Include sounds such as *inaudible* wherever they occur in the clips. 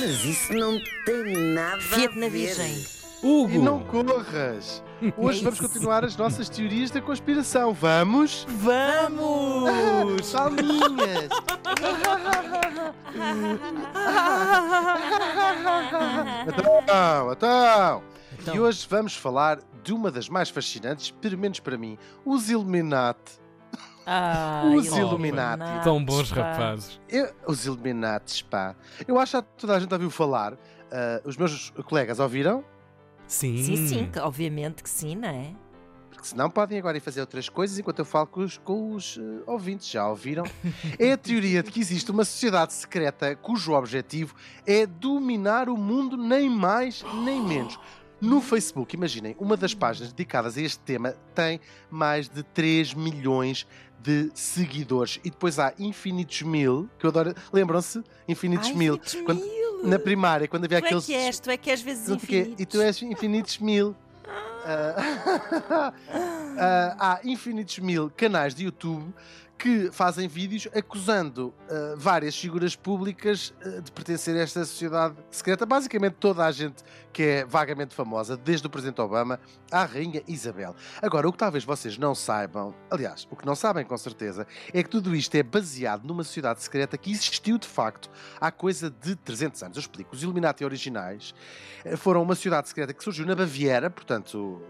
Mas isso não tem nada Fiat a na ver. Virgem. Hugo! E não corras! Hoje vamos continuar as nossas teorias da conspiração. Vamos? Vamos! *laughs* Calminhas! então, então! E Então. hoje vamos falar de uma das mais fascinantes, pelo menos para mim, os Illuminati. Ai, Os Illuminati. Tão bons pá. rapazes. Eu- os Illuminati, pá. Eu acho que toda a gente ouviu falar. ah, os meus colegas ouviram? Sim. Sim, sim, que- obviamente que sim, não é? Porque senão podem agora ir fazer outras coisas enquanto eu falo com os, com os eh, ouvintes. Já ouviram? *laughs* É a teoria de que existe uma sociedade secreta cujo objetivo é dominar o mundo, nem mais nem menos. No Facebook, imaginem, uma das páginas dedicadas a este tema tem mais de 3 milhões de seguidores. E depois há infinitos mil, que eu adoro. Lembram-se? Infinitos Ai, mil. infinitos Quando- mil. Na primária, quando havia Tu é aqueles. que és, tu é que és vezes infinitos. E tu és infinitos mil. *laughs* Ah, ah, há infinitos mil canais de YouTube que fazem vídeos acusando ah, várias figuras públicas ah, de pertencer a esta sociedade secreta. Basicamente toda a gente que é vagamente famosa, desde o Presidente Obama à Rainha Isabel. Agora, o que talvez vocês não saibam, aliás, o que não sabem com certeza, é que tudo isto é baseado numa sociedade secreta que existiu de facto há coisa de 300 anos. Eu explico. Os Illuminati originais eh, foram uma sociedade secreta que surgiu na Baviera, portanto,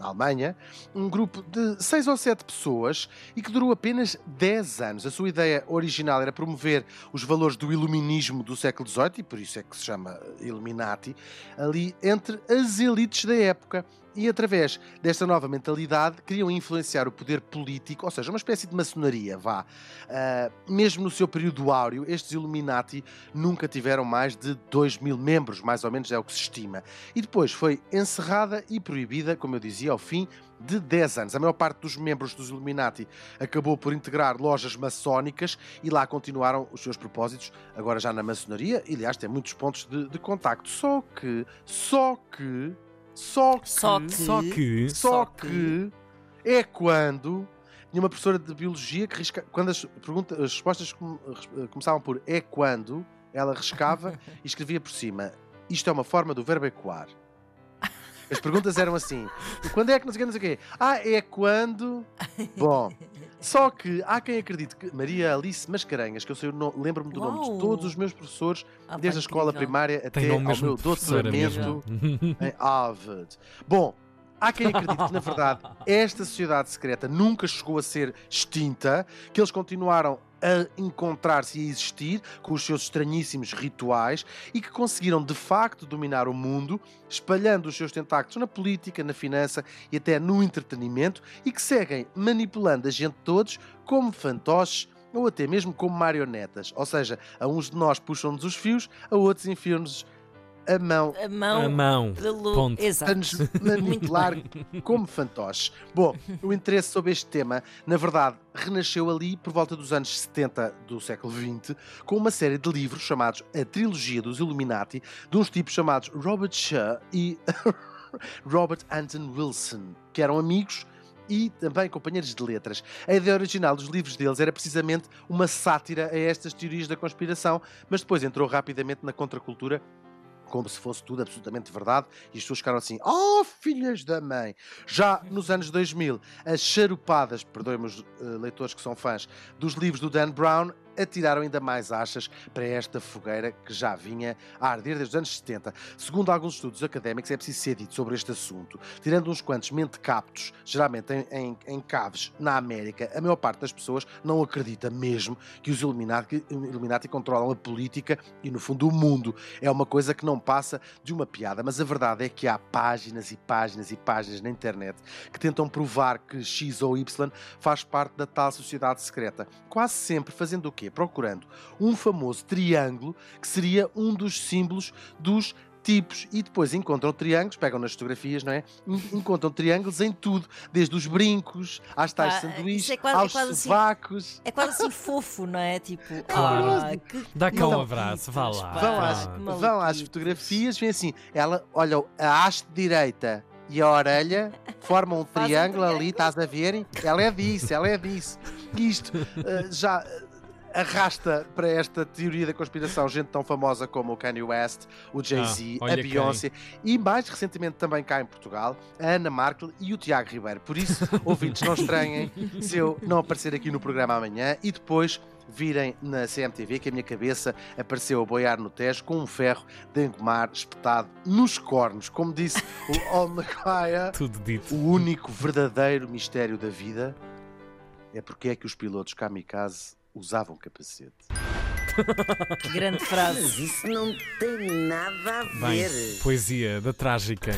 na Alemanha, um grupo de seis ou sete pessoas e que durou apenas 10 anos. A sua ideia original era promover os valores do iluminismo do século XVIII, e por isso é que se chama Illuminati, ali entre as elites da época. E através desta nova mentalidade queriam influenciar o poder político, ou seja, uma espécie de maçonaria, vá. Ah, mesmo no seu período áureo, estes Illuminati nunca tiveram mais de 2 mil membros, mais ou menos é o que se estima. E depois foi encerrada e proibida, como eu dizia, ao fim de 10 anos. A maior parte dos membros dos Illuminati acabou por integrar lojas maçónicas e lá continuaram os seus propósitos, agora já na maçonaria, e aliás tem muitos pontos de, de contacto. Só que, só que, só que, Só que- Só que. só que é quando tinha uma professora de biologia que risca, quando as, pergunta, as respostas com- res- começavam por é quando, ela riscava *laughs* e escrevia por cima. Isto é uma forma do verbo ecoar. As perguntas eram assim: quando é que não sei o quê, não sei o quê? Ah, é quando. *laughs* Bom, só que há quem acredite que Maria Alice Mascarenhas, que eu sei lembro-me do nome de todos os meus professores, Ah, desde a escola incrível. primária até ao meu doutoramento em *laughs* Harvard. Bom, há quem acredite que, na verdade, esta sociedade secreta nunca chegou a ser extinta, que eles continuaram a encontrar-se e a existir com os seus estranhíssimos rituais e que conseguiram de facto dominar o mundo, espalhando os seus tentáculos na política, na finança e até no entretenimento e que seguem manipulando a gente todos como fantoches ou até mesmo como marionetas. Ou seja, a uns de nós puxam-nos os fios, a outros enfiam-nos a mão A mão, A mão. pelo... Ponto. Exato. para nos *laughs* manipular como fantoches. Bom, o interesse sobre este tema, na verdade, renasceu ali por volta dos anos 70 do século XX, com uma série de livros chamados A Trilogia dos Illuminati, de uns tipos chamados Robert Shaw e *laughs* Robert Anton Wilson, que eram amigos e também companheiros de letras. A ideia original dos livros deles era precisamente uma sátira a estas teorias da conspiração, mas depois entrou rapidamente na contracultura como se fosse tudo absolutamente verdade, e as pessoas ficaram assim, oh filhas da mãe! Já nos anos 2000, as charupadas, perdoem-me os eh, leitores que são fãs, dos livros do Dan Brown, atiraram ainda mais achas para esta fogueira que já vinha a arder desde os anos 70. Segundo alguns estudos académicos, é preciso ser dito sobre este assunto. Tirando uns quantos mentecaptos, geralmente em, em, em caves na América, a maior parte das pessoas não acredita mesmo que os Illuminati, Illuminati controlam a política e, no fundo, o mundo. É uma coisa que não passa de uma piada, mas a verdade é que há páginas e páginas e páginas na internet que tentam provar que X ou Y faz parte da tal sociedade secreta, quase sempre fazendo o quê? Procurando um famoso triângulo que seria um dos símbolos dos tipos e depois encontram triângulos, pegam nas fotografias, não é? En- Encontram triângulos em tudo, desde os brincos, às tais Ah, isso sanduíches, é quase- é aos quase assim. sovacos. É quase assim fofo, não é? Tipo, Claro. ah, que Dá cá um abraço, vá lá. Vão Ah. às, vão às fotografias, vem assim, ela, olha, a haste direita e a orelha formam um Faz um triângulo ali, triângulo. estás a ver? Ela é disso, ela é disso. Isto, eh, já, arrasta para esta teoria da conspiração gente tão famosa como o Kanye West, o Jay-Z, Ah, a Beyoncé e mais recentemente também cá em Portugal, a Ana Markel e o Tiago Ribeiro. Por isso, *laughs* ouvintes, não estranhem se eu não aparecer aqui no programa amanhã e depois virem na CMTV que a minha cabeça apareceu a boiar no Tejo com um ferro de engomar espetado nos cornos. Como disse o *laughs* Al Macaia, Tudo dito. o único verdadeiro mistério da vida é porque é que os pilotos kamikaze usavam capacete. Que grande frase. Mas isso não tem nada a Bem, ver. poesia da trágica.